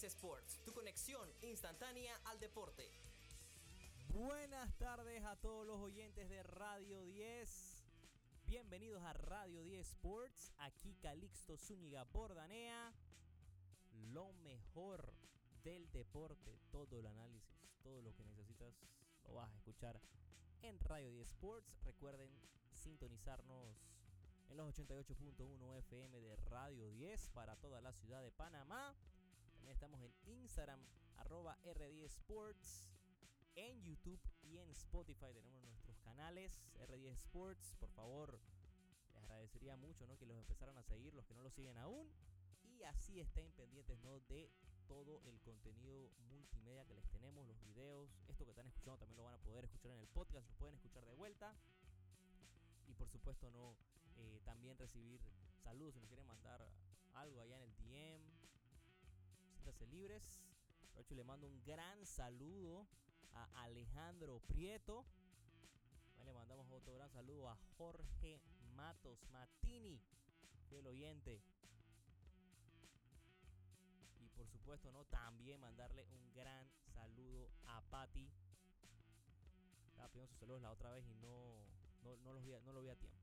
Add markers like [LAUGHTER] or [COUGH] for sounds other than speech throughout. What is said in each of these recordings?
10 Sports, tu conexión instantánea al deporte. Buenas tardes a todos los oyentes de Radio 10. Bienvenidos a Radio 10 Sports. Aquí Calixto Zúñiga Bordanea. Lo mejor del deporte, todo el análisis, todo lo que necesitas lo vas a escuchar en Radio 10 Sports. Recuerden sintonizarnos en los 88.1 FM de Radio 10 para toda la ciudad de Panamá. Estamos en Instagram, arroba R10 Sports. En YouTube y en Spotify tenemos nuestros canales R10 Sports. Por favor, les agradecería mucho ¿no? que los empezaran a seguir, los que no lo siguen aún. Y así estén pendientes ¿no? de todo el contenido multimedia que les tenemos, los videos. Esto que están escuchando también lo van a poder escuchar en el podcast, lo pueden escuchar de vuelta. Y por supuesto no, eh, también recibir saludos si nos quieren mandar algo allá en el DM. Libres. Aprovecho le mando un gran saludo a Alejandro Prieto. le mandamos otro gran saludo a Jorge Matos Matini, el oyente y por supuesto, ¿no? También mandarle un gran saludo a Patti. Estaba pidiendo sus saludos la otra vez y no, no, no, los vi, no lo vi a tiempo.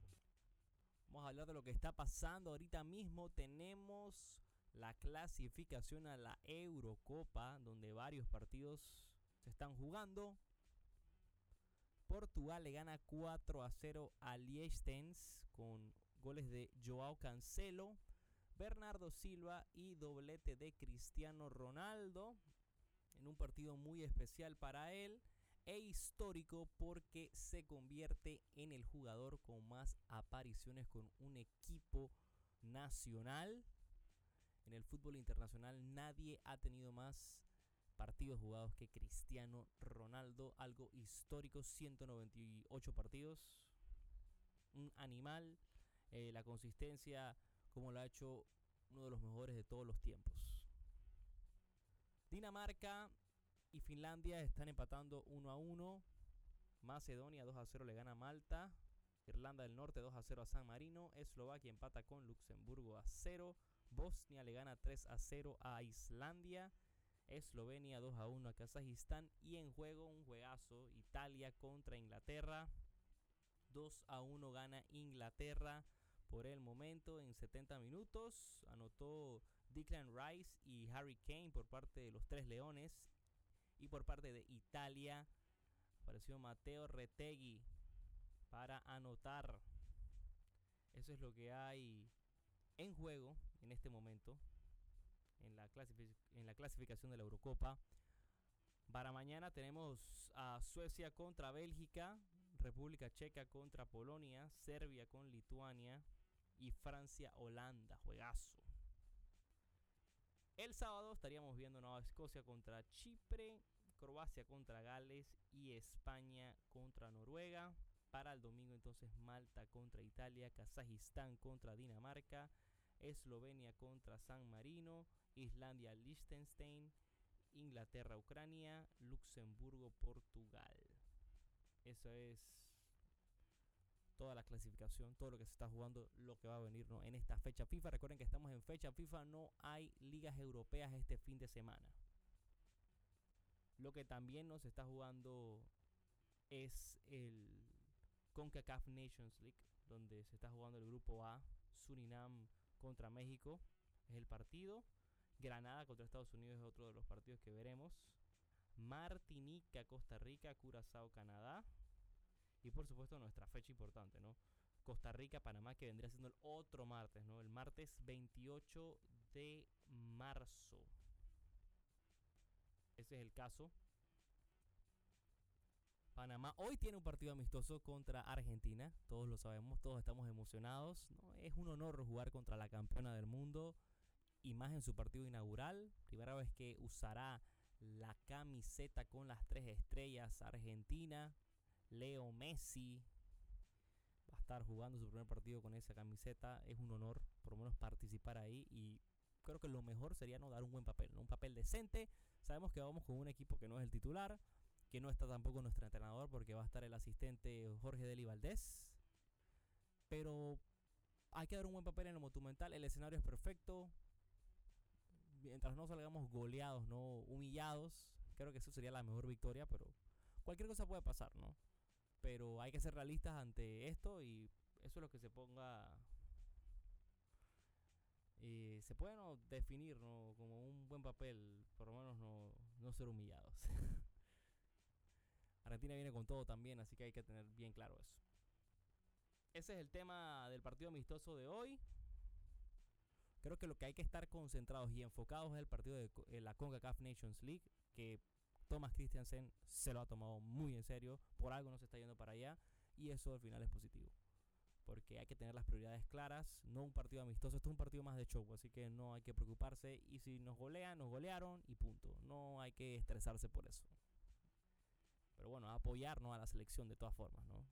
Vamos a hablar de lo que está pasando ahorita mismo. Tenemos la clasificación a la Eurocopa, donde varios partidos se están jugando. Portugal le gana 4 a 0 a Liechtenstein con goles de Joao Cancelo. Bernardo Silva y doblete de Cristiano Ronaldo en un partido muy especial para él e histórico porque se convierte en el jugador con más apariciones con un equipo nacional. En el fútbol internacional nadie ha tenido más partidos jugados que Cristiano Ronaldo, algo histórico, 198 partidos, un animal, eh, la consistencia como lo ha hecho uno de los mejores de todos los tiempos. Dinamarca y Finlandia están empatando 1 a 1. Macedonia 2 a 0 le gana a Malta. Irlanda del Norte 2 a 0 a San Marino. Eslovaquia empata con Luxemburgo a 0. Bosnia le gana 3 a 0 a Islandia. Eslovenia 2 a 1 a Kazajistán. Y en juego un juegazo. Italia contra Inglaterra. 2 a 1 gana Inglaterra por el momento en 70 minutos. Anotó Declan Rice y Harry Kane por parte de los Tres Leones. Y por parte de Italia apareció Mateo Retegui para anotar. Eso es lo que hay en juego en este momento en la, clasificación de la Eurocopa. Para mañana tenemos a Suecia contra Bélgica, República Checa contra Polonia, Serbia con Lituania, y Francia-Holanda. Juegazo. El sábado estaríamos viendo Nueva Escocia contra Chipre, Croacia contra Gales y España contra Noruega. Para el domingo entonces Malta contra Italia, Kazajistán contra Dinamarca, Eslovenia contra San Marino, Islandia, Liechtenstein, Inglaterra, Ucrania, Luxemburgo, Portugal. Eso es toda la clasificación, todo lo que se está jugando, lo que va a venir ¿no? en esta fecha FIFA. Recuerden que estamos en fecha FIFA, no hay ligas europeas este fin de semana. Lo que también nos está jugando es el CONCACAF Nations League, donde se está jugando el grupo A, Surinam contra México, es el partido. Granada contra Estados Unidos es otro de los partidos que veremos. Martinica, Costa Rica, Curazao, Canadá. Y por supuesto nuestra fecha importante, ¿no? Costa Rica, Panamá, que vendría siendo el otro martes, ¿no? El martes 28 de marzo. Ese es el caso. Panamá hoy tiene un partido amistoso contra Argentina, todos lo sabemos, todos estamos emocionados. ¿no? Es un honor jugar contra la campeona del mundo y más en su partido inaugural. Primera vez que usará la camiseta con las tres estrellas Argentina. Leo Messi va a estar jugando su primer partido con esa camiseta. Es un honor por lo menos participar ahí y creo que lo mejor sería no dar un buen papel, ¿no? un papel decente. Sabemos que vamos con un equipo que no es el titular, que no está tampoco nuestro entrenador porque va a estar el asistente Jorge Deli Valdés. Pero hay que dar un buen papel en lo monumental. El escenario es perfecto. mientras no salgamos goleados, no humillados, creo que eso sería la mejor victoria, pero cualquier cosa puede pasar, ¿no? Pero hay que ser realistas ante esto y eso es lo que se ponga y se puede definir ¿no? como un buen papel, por lo menos no, no ser humillados. [LAUGHS] Argentina viene con todo también, así que hay que tener bien claro eso. Ese es el tema del partido amistoso de hoy. Creo que lo que hay que estar concentrados y enfocados es el partido de la CONCACAF Nations League, que Thomas Christiansen se lo ha tomado muy en serio, por algo no se está yendo para allá, y eso al final es positivo porque hay que tener las prioridades claras, no un partido amistoso, esto es un partido más de show, así que no hay que preocuparse y si nos golean, nos golearon y punto, no hay que estresarse por eso. Pero bueno, apoyarnos a la selección de todas formas, ¿no?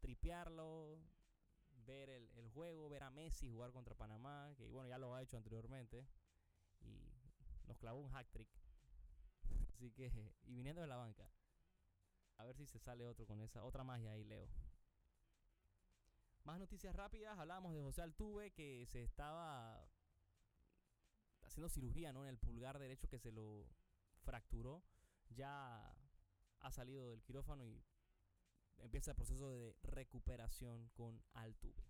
Tripearlo, ver el, el, juego, ver a Messi jugar contra Panamá, que bueno, ya lo ha hecho anteriormente y nos clavó un hack trick. [LAUGHS] Así que, y viniendo de la banca, a ver si se sale otro con esa, otra magia ahí, Leo. Más noticias rápidas, hablábamos de José Altuve que se estaba haciendo cirugía ¿no? en el pulgar derecho que se lo fracturó. Ya ha salido del quirófano y empieza el proceso de recuperación con Altuve.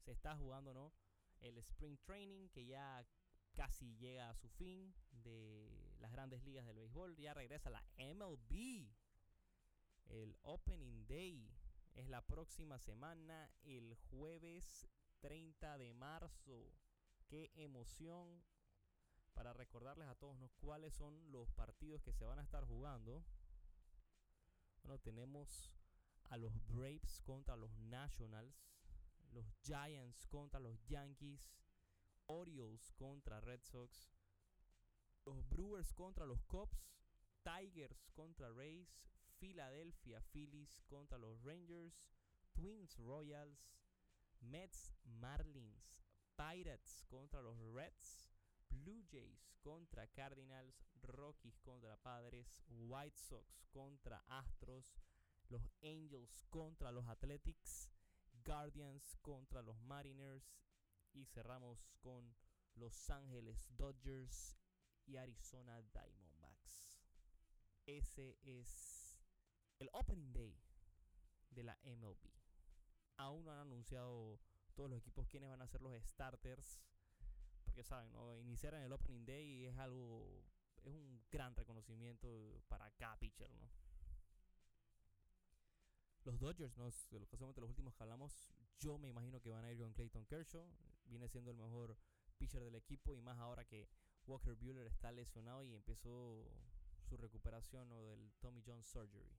Se está jugando ¿no? el Spring Training que ya casi llega a su fin de las grandes ligas del béisbol. Ya regresa la MLB. El Opening Day es la próxima semana, el jueves 30 de marzo. Qué emoción para recordarles a todos cuáles son los partidos que se van a estar jugando. Bueno, tenemos a los Braves contra los Nationals, los Giants contra los Yankees, Orioles contra Red Sox, los Brewers contra los Cubs, Tigers contra Rays, Philadelphia Phillies contra los Rangers, Twins Royals, Mets Marlins, Pirates contra los Reds, Blue Jays contra Cardinals, Rockies contra Padres, White Sox contra Astros, los Angels contra los Athletics, Guardians contra los Mariners y cerramos con Los Ángeles Dodgers y Arizona Diamondbacks. Ese es el Opening Day de la MLB. Aún no han anunciado todos los equipos quiénes van a ser los starters. Porque saben, ¿no? iniciar en el Opening Day es algo, es un gran reconocimiento para cada pitcher, ¿no? Los Dodgers, ¿no? de los, de los últimos que hablamos, yo me imagino que van a ir con Clayton Kershaw. Viene siendo el mejor pitcher del equipo y más ahora que Walker Bueller está lesionado y empezó su recuperación ¿no? del Tommy John Surgery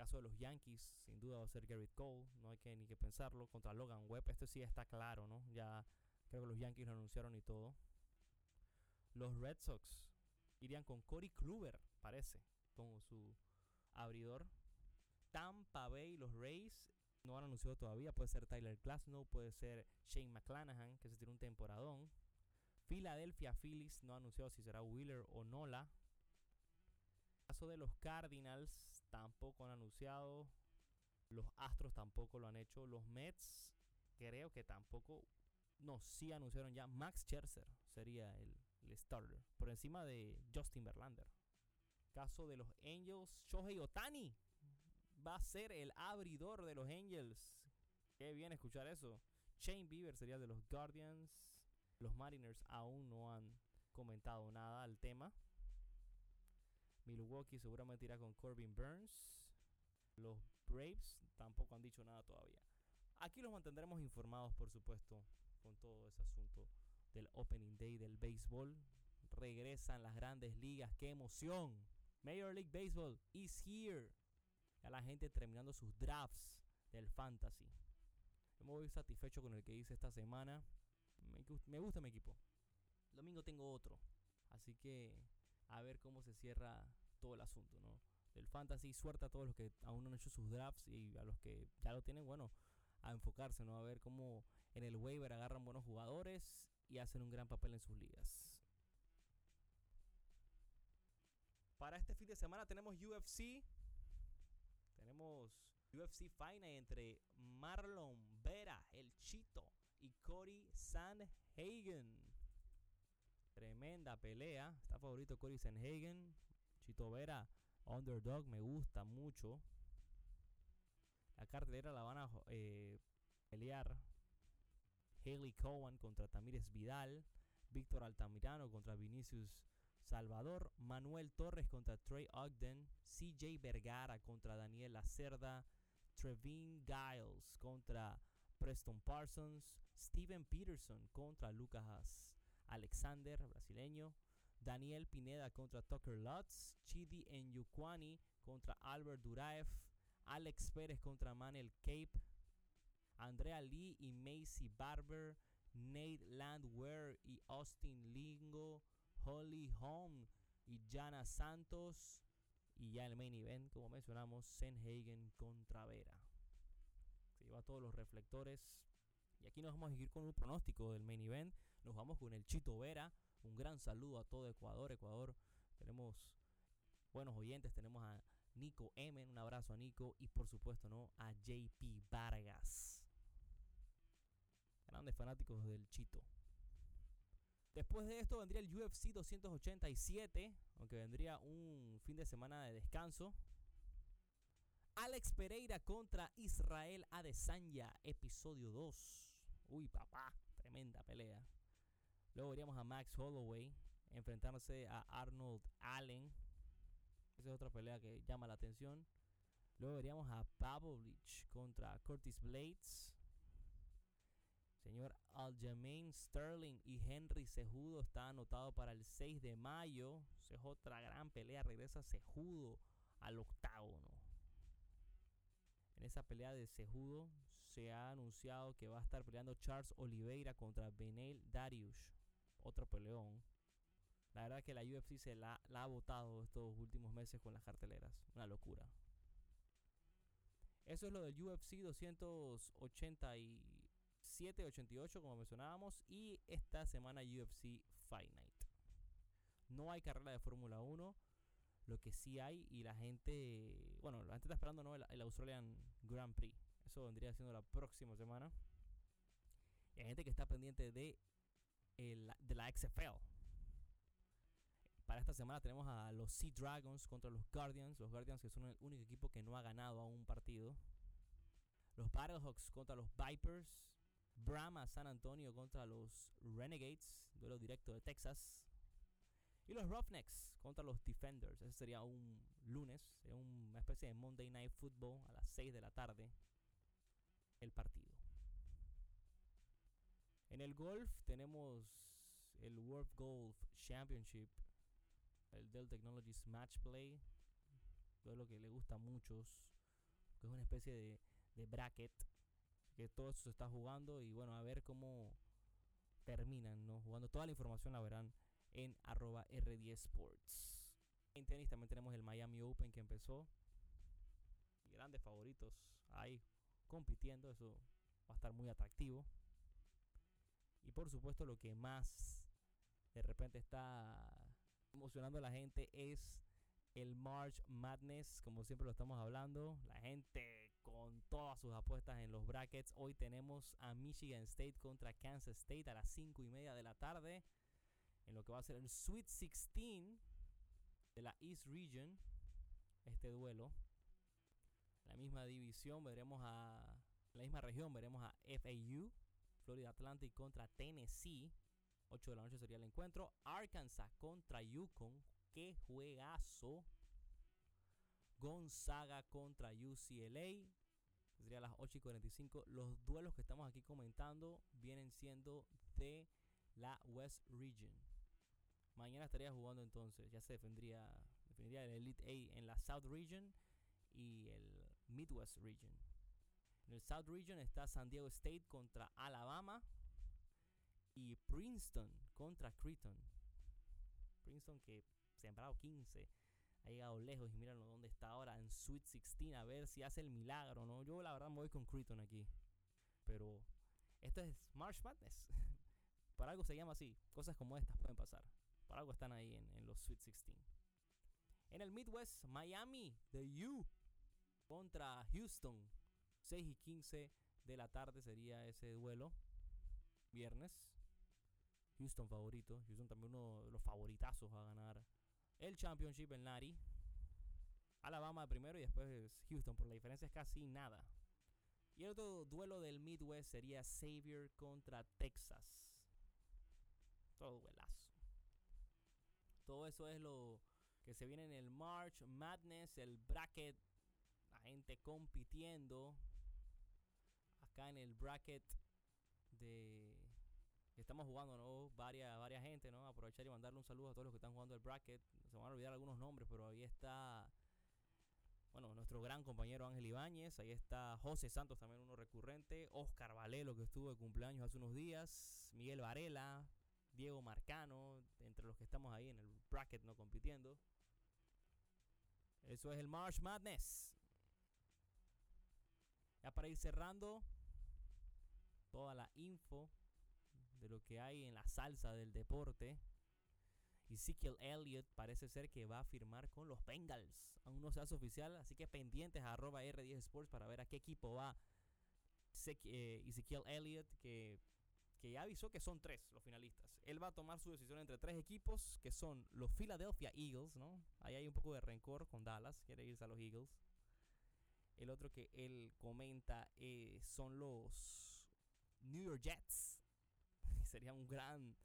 caso de los Yankees, sin duda va a ser Garrett Cole, no hay que ni que pensarlo. Contra Logan Webb, esto sí está claro, ¿no? Ya creo que los Yankees lo anunciaron y todo. Los Red Sox irían con Corey Kluber, parece, como su abridor. Tampa Bay, los Rays, no han anunciado todavía. Puede ser Tyler Glasnow, puede ser Shane McClanahan, que se tiene un temporadón. Philadelphia Phillies no ha anunciado si será Wheeler o Nola. caso de los Cardinals, tampoco han anunciado. Los Astros tampoco lo han hecho. Los Mets creo que tampoco. No, sí anunciaron ya. Max Scherzer sería el, starter. Por encima de Justin Verlander. Caso de los Angels. Shohei Otani va a ser el abridor de los Angels. Qué bien escuchar eso. Shane Bieber sería de los Guardians. Los Mariners aún no han comentado nada al tema. Milwaukee seguramente irá con Corbin Burns. Los Braves tampoco han dicho nada todavía. Aquí los mantendremos informados, por supuesto, con todo ese asunto del Opening Day del béisbol. Regresan las grandes ligas, qué emoción. Major League Baseball is here. Ya la gente terminando sus drafts del fantasy. muy satisfecho con el que hice esta semana. Me, me gusta mi equipo. Domingo tengo otro. Así que a ver cómo se cierra todo el asunto, ¿no? Del fantasy, suerte a todos los que aún no han hecho sus drafts y a los que ya lo tienen, bueno, a enfocarse, ¿no? A ver cómo en el waiver agarran buenos jugadores y hacen un gran papel en sus ligas. Para este fin de semana tenemos UFC. Tenemos UFC Final entre Marlon Vera, el Chito, y Cody Sandhagen. Tremenda pelea. Está favorito Cory Sanhagen. Chito Vera, underdog, me gusta mucho. La cartelera la van a eh, pelear Haley Cohen contra Tamires Vidal. Víctor Altamirano contra Vinicius Salvador. Manuel Torres contra Trey Ogden. CJ Vergara contra Daniel Lacerda. Trevin Giles contra Preston Parsons. Steven Peterson contra Lucas Alexander, brasileño. Daniel Pineda contra Tucker Lutz. Chidi Enyukwani contra Albert Duraev. Alex Pérez contra Manel Cape. Andrea Lee y Macy Barber. Nate Landwehr y Austin Lingo. Holly Holm y Jana Santos. Y ya el main event, como mencionamos, Senhagen contra Vera. Se lleva todos los reflectores. Y aquí nos vamos a ir con un pronóstico del main event. Nos vamos con el Chito Vera. Un gran saludo a todo Ecuador. Ecuador, tenemos buenos oyentes. Tenemos a Nico M. Un abrazo a Nico. Y por supuesto, ¿no? A JP Vargas. Grandes fanáticos del Chito. Después de esto vendría el UFC 287, aunque vendría un fin de semana de descanso. Alex Pereira contra Israel Adesanya, episodio 2. Uy, papá, tremenda pelea. Luego veríamos a Max Holloway enfrentándose a Arnold Allen. Esa es otra pelea que llama la atención. Luego veríamos a Pavlovich contra Curtis Blades. Señor Aljamain Sterling y Henry Sejudo está anotado para el 6 de mayo. es otra gran pelea. Regresa Sejudo al octágono. En esa pelea de Sejudo se ha anunciado que va a estar peleando Charles Oliveira contra Benel Darius. Otro peleón. La verdad que la UFC se la, ha votado estos últimos meses con las carteleras. Una locura. Eso es lo del UFC 280 y 788 como mencionábamos y esta semana UFC Night. No hay carrera de Fórmula 1, lo que sí hay y la gente, bueno, la gente está esperando ¿no? el, Australian Grand Prix. Eso vendría siendo la próxima semana. Y hay gente que está pendiente de, de la XFL. Para esta semana tenemos a los Sea Dragons contra los Guardians. Los Guardians que son el único equipo que no ha ganado a un partido. Los Battlehawks contra los Vipers. Brahma San Antonio contra los Renegades, duelo directo de Texas. Y los Roughnecks contra los Defenders. Ese sería un lunes, una especie de Monday Night Football a las 6 de la tarde. El partido. En el golf tenemos el World Golf Championship, el Dell Technologies Match Play. Duelo que le gusta a muchos, que es una especie de bracket que todo esto se está jugando y bueno, a ver cómo terminan, ¿no? Jugando toda la información la verán en arroba R10 Sports. En tenis también tenemos el Miami Open que empezó. Grandes favoritos ahí compitiendo, eso va a estar muy atractivo. Y por supuesto lo que más de repente está emocionando a la gente es el March Madness, como siempre lo estamos hablando. La gente con todas sus apuestas en los brackets. Hoy tenemos a Michigan State contra Kansas State a las 5 y media de la tarde. En lo que va a ser el Sweet 16 de la East Region. Este duelo. La misma división veremos a. La misma región veremos a FAU, Florida Atlantic contra Tennessee. 8 de la noche sería el encuentro. Arkansas contra Yukon. ¡Qué juegazo! Gonzaga contra UCLA. Sería las 8 y 45. Los duelos que estamos aquí comentando vienen siendo de la West Region. Mañana estaría jugando entonces. Ya se defendría, defendería el Elite A en la South Region y el Midwest Region. En el South Region está San Diego State contra Alabama y Princeton contra Creighton. Princeton que sembrado 15 ha llegado lejos y mírenlo dónde está ahora en Sweet 16 a ver si hace el milagro, ¿no? Yo la verdad me voy con Creighton aquí. Pero esto es March Madness. [LAUGHS] Para algo se llama así. Cosas como estas pueden pasar. Para algo están ahí en, los Sweet 16. En el Midwest, Miami, de U contra Houston. 6 y 15 de la tarde sería ese duelo. Viernes. Houston favorito. Houston también uno de los favoritazos a ganar el championship en Nari. Alabama primero y después Houston, por la diferencia es casi nada. Y el otro duelo del Midwest sería Xavier contra Texas. Todo duelazo. Todo eso es lo que se viene en el March Madness, el bracket, la gente compitiendo. Acá en el bracket de estamos jugando, ¿no? Varias, varias gente, ¿no? Aprovechar y mandarle un saludo a todos los que están jugando el bracket. Se van a olvidar algunos nombres, pero ahí está bueno, nuestro gran compañero Ángel Ibáñez, ahí está José Santos, también uno recurrente, Oscar Valelo, que estuvo de cumpleaños hace unos días, Miguel Varela, Diego Marcano, entre los que estamos ahí en el bracket no compitiendo. Eso es el March Madness. Ya para ir cerrando, toda la info de lo que hay en la salsa del deporte. Ezekiel Elliott parece ser que va a firmar con los Bengals. Aún no se hace oficial, así que pendientes a arroba R10 Sports para ver a qué equipo va eh, Ezekiel Elliott, que, que ya avisó que son tres los finalistas. Él va a tomar su decisión entre tres equipos, que son los Philadelphia Eagles, ¿no? Ahí hay un poco de rencor con Dallas, quiere irse a los Eagles. El otro que él comenta eh, son los New York Jets. Sería un gran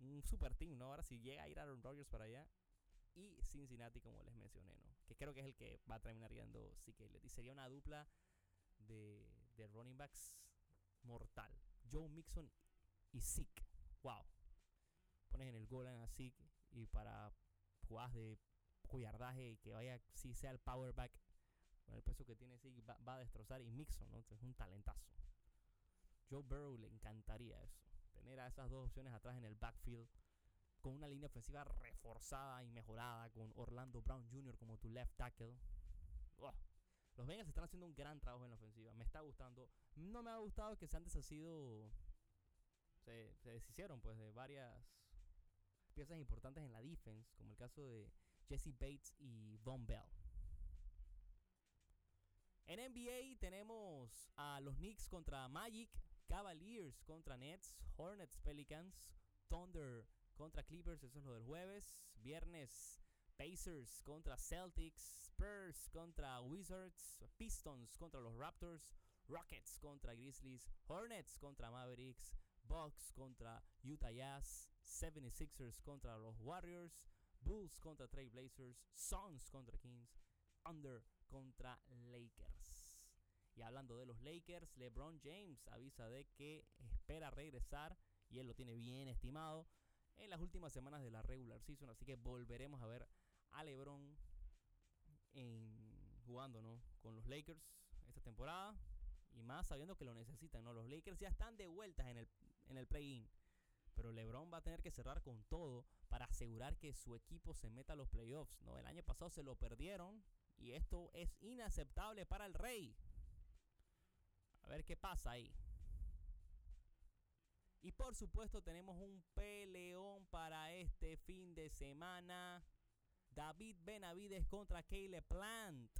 un super team, ¿no? Ahora si llega a ir Aaron Rodgers para allá. Y Cincinnati, como les mencioné, ¿no? Que creo que es el que va a terminar yendo Y Sería una dupla de, de running backs mortal. Joe Mixon y Zeke. Wow. Pones en el goal a Zeke y para jugadas de yardaje y que vaya, si sea el power back, con el peso que tiene Zeke, va, va, a destrozar. Y Mixon, ¿no? Es un talentazo. Joe Burrow le encantaría eso tener a esas dos opciones atrás en el backfield con una línea ofensiva reforzada y mejorada con Orlando Brown Jr. como tu left tackle. Los Bengals están haciendo un gran trabajo en la ofensiva. Me está gustando. No me ha gustado que se han deshacido. Se, se deshicieron pues de varias piezas importantes en la defense, como el caso de Jesse Bates y Von Bell. En NBA tenemos a los Knicks contra Magic, Cavaliers contra Nets, Hornets, Pelicans, Thunder contra Clippers, eso es lo del jueves. Viernes, Pacers contra Celtics, Spurs contra Wizards, Pistons contra los Raptors, Rockets contra Grizzlies, Hornets contra Mavericks, Bucks contra Utah Jazz, 76ers contra los Warriors, Bulls contra Trailblazers, Suns contra Kings, Thunder contra Lakers. Y hablando de los Lakers, LeBron James avisa de que espera regresar y él lo tiene bien estimado en las últimas semanas de la regular season. Así que volveremos a ver a LeBron en, jugando ¿no? con los Lakers esta temporada. Y más sabiendo que lo necesitan. ¿no? Los Lakers ya están de vuelta en el, en el play-in. Pero LeBron va a tener que cerrar con todo para asegurar que su equipo se meta a los playoffs. ¿no? El año pasado se lo perdieron. Y esto es inaceptable para el Rey. A ver qué pasa ahí. Y por supuesto tenemos un peleón para este fin de semana. David Benavides contra Caleb Plant.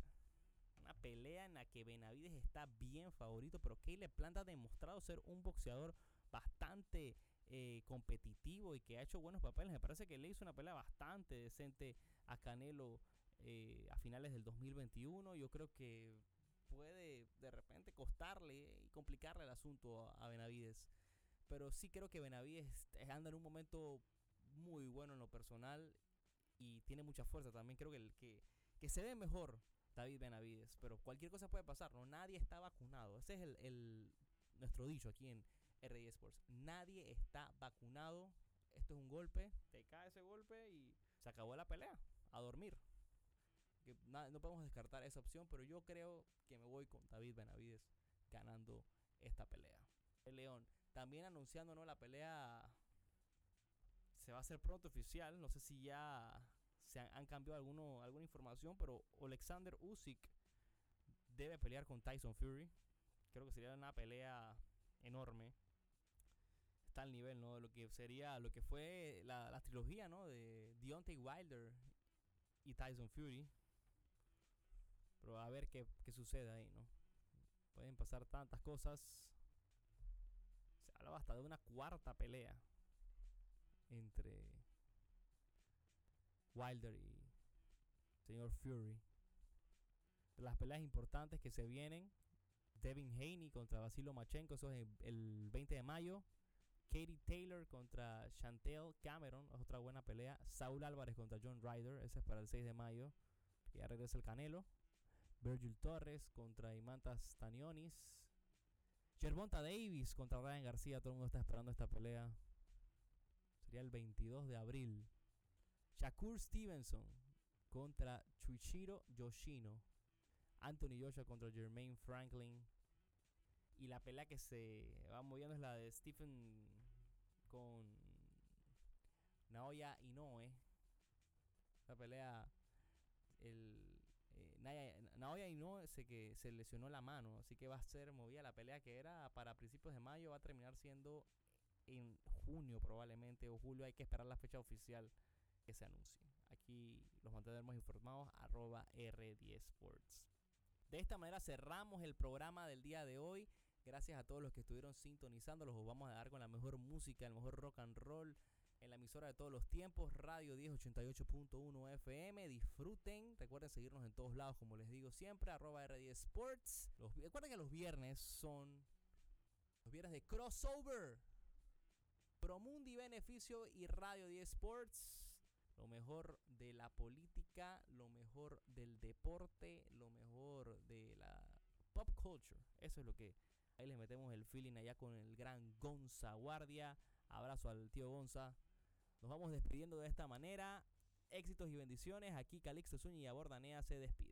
Una pelea en la que Benavides está bien favorito, pero Caleb Plant ha demostrado ser un boxeador bastante eh, competitivo y que ha hecho buenos papeles. Me parece que le hizo una pelea bastante decente a Canelo eh, a finales del 2021. Yo creo que puede de repente costarle y complicarle el asunto a, Benavides. Pero sí creo que Benavides anda en un momento muy bueno en lo personal y tiene mucha fuerza también. Creo que, el, que, que se ve mejor David Benavides, pero cualquier cosa puede pasar, ¿no? Nadie está vacunado. Ese es el, el nuestro dicho aquí en RD Sports. Nadie está vacunado. Esto es un golpe, te cae ese golpe y se acabó la pelea. A dormir no podemos descartar esa opción, pero yo creo que me voy con David Benavides ganando esta pelea. El León, también anunciando ¿no? la pelea se va a hacer pronto oficial, no sé si ya se han, cambiado alguno, alguna información, pero Alexander Usyk debe pelear con Tyson Fury. Creo que sería una pelea enorme. Está al nivel, ¿no? De lo que sería, lo que fue la, la trilogía, ¿no? De Deontay Wilder y Tyson Fury. Pero a ver qué, qué sucede ahí, ¿no? Pueden pasar tantas cosas. Se habla hasta de una cuarta pelea. entre Wilder y señor Fury. De las peleas importantes que se vienen, Devin Haney contra Vasilo Machenko, eso es el 20 de mayo. Katie Taylor contra Chantel Cameron, es otra buena pelea. Saul Álvarez contra John Ryder, ese es para el 6 de mayo. Ya regresa el Canelo. Virgil Torres contra Imantas Tanionis. Gervonta Davis contra Ryan García, todo el mundo está esperando esta pelea. Sería el 22 de abril. Shakur Stevenson contra Chuichiro Yoshino. Anthony Joshua contra Jermaine Franklin. Y la pelea que se va moviendo es la de Stephen con Naoya Inoue. La pelea, el, eh, Naoya Inoue se, que se lesionó la mano, así que va a ser movida la pelea que era para principios de mayo, va a terminar siendo en junio probablemente o julio. Hay que esperar la fecha oficial que se anuncie. Aquí los mantendremos informados, arroba R10 Sports. De esta manera cerramos el programa del día de hoy. Gracias a todos los que estuvieron sintonizando. Los vamos a dar con la mejor música, el mejor rock and roll en la emisora de todos los tiempos, Radio 1088.1 FM. Disfruten. Recuerden seguirnos en todos lados, como les digo siempre, arroba R10 Sports. recuerden que los viernes son los viernes de crossover. Promundi Beneficio y Radio 10 Sports. Lo mejor de la política, lo mejor del deporte, lo mejor de la pop culture. Eso es lo que Ahí les metemos el feeling allá con el gran Gonza Guardia. Abrazo al tío Gonza. Nos vamos despidiendo de esta manera. Éxitos y bendiciones. Aquí Calixto Zúñiga Bordanea se despide.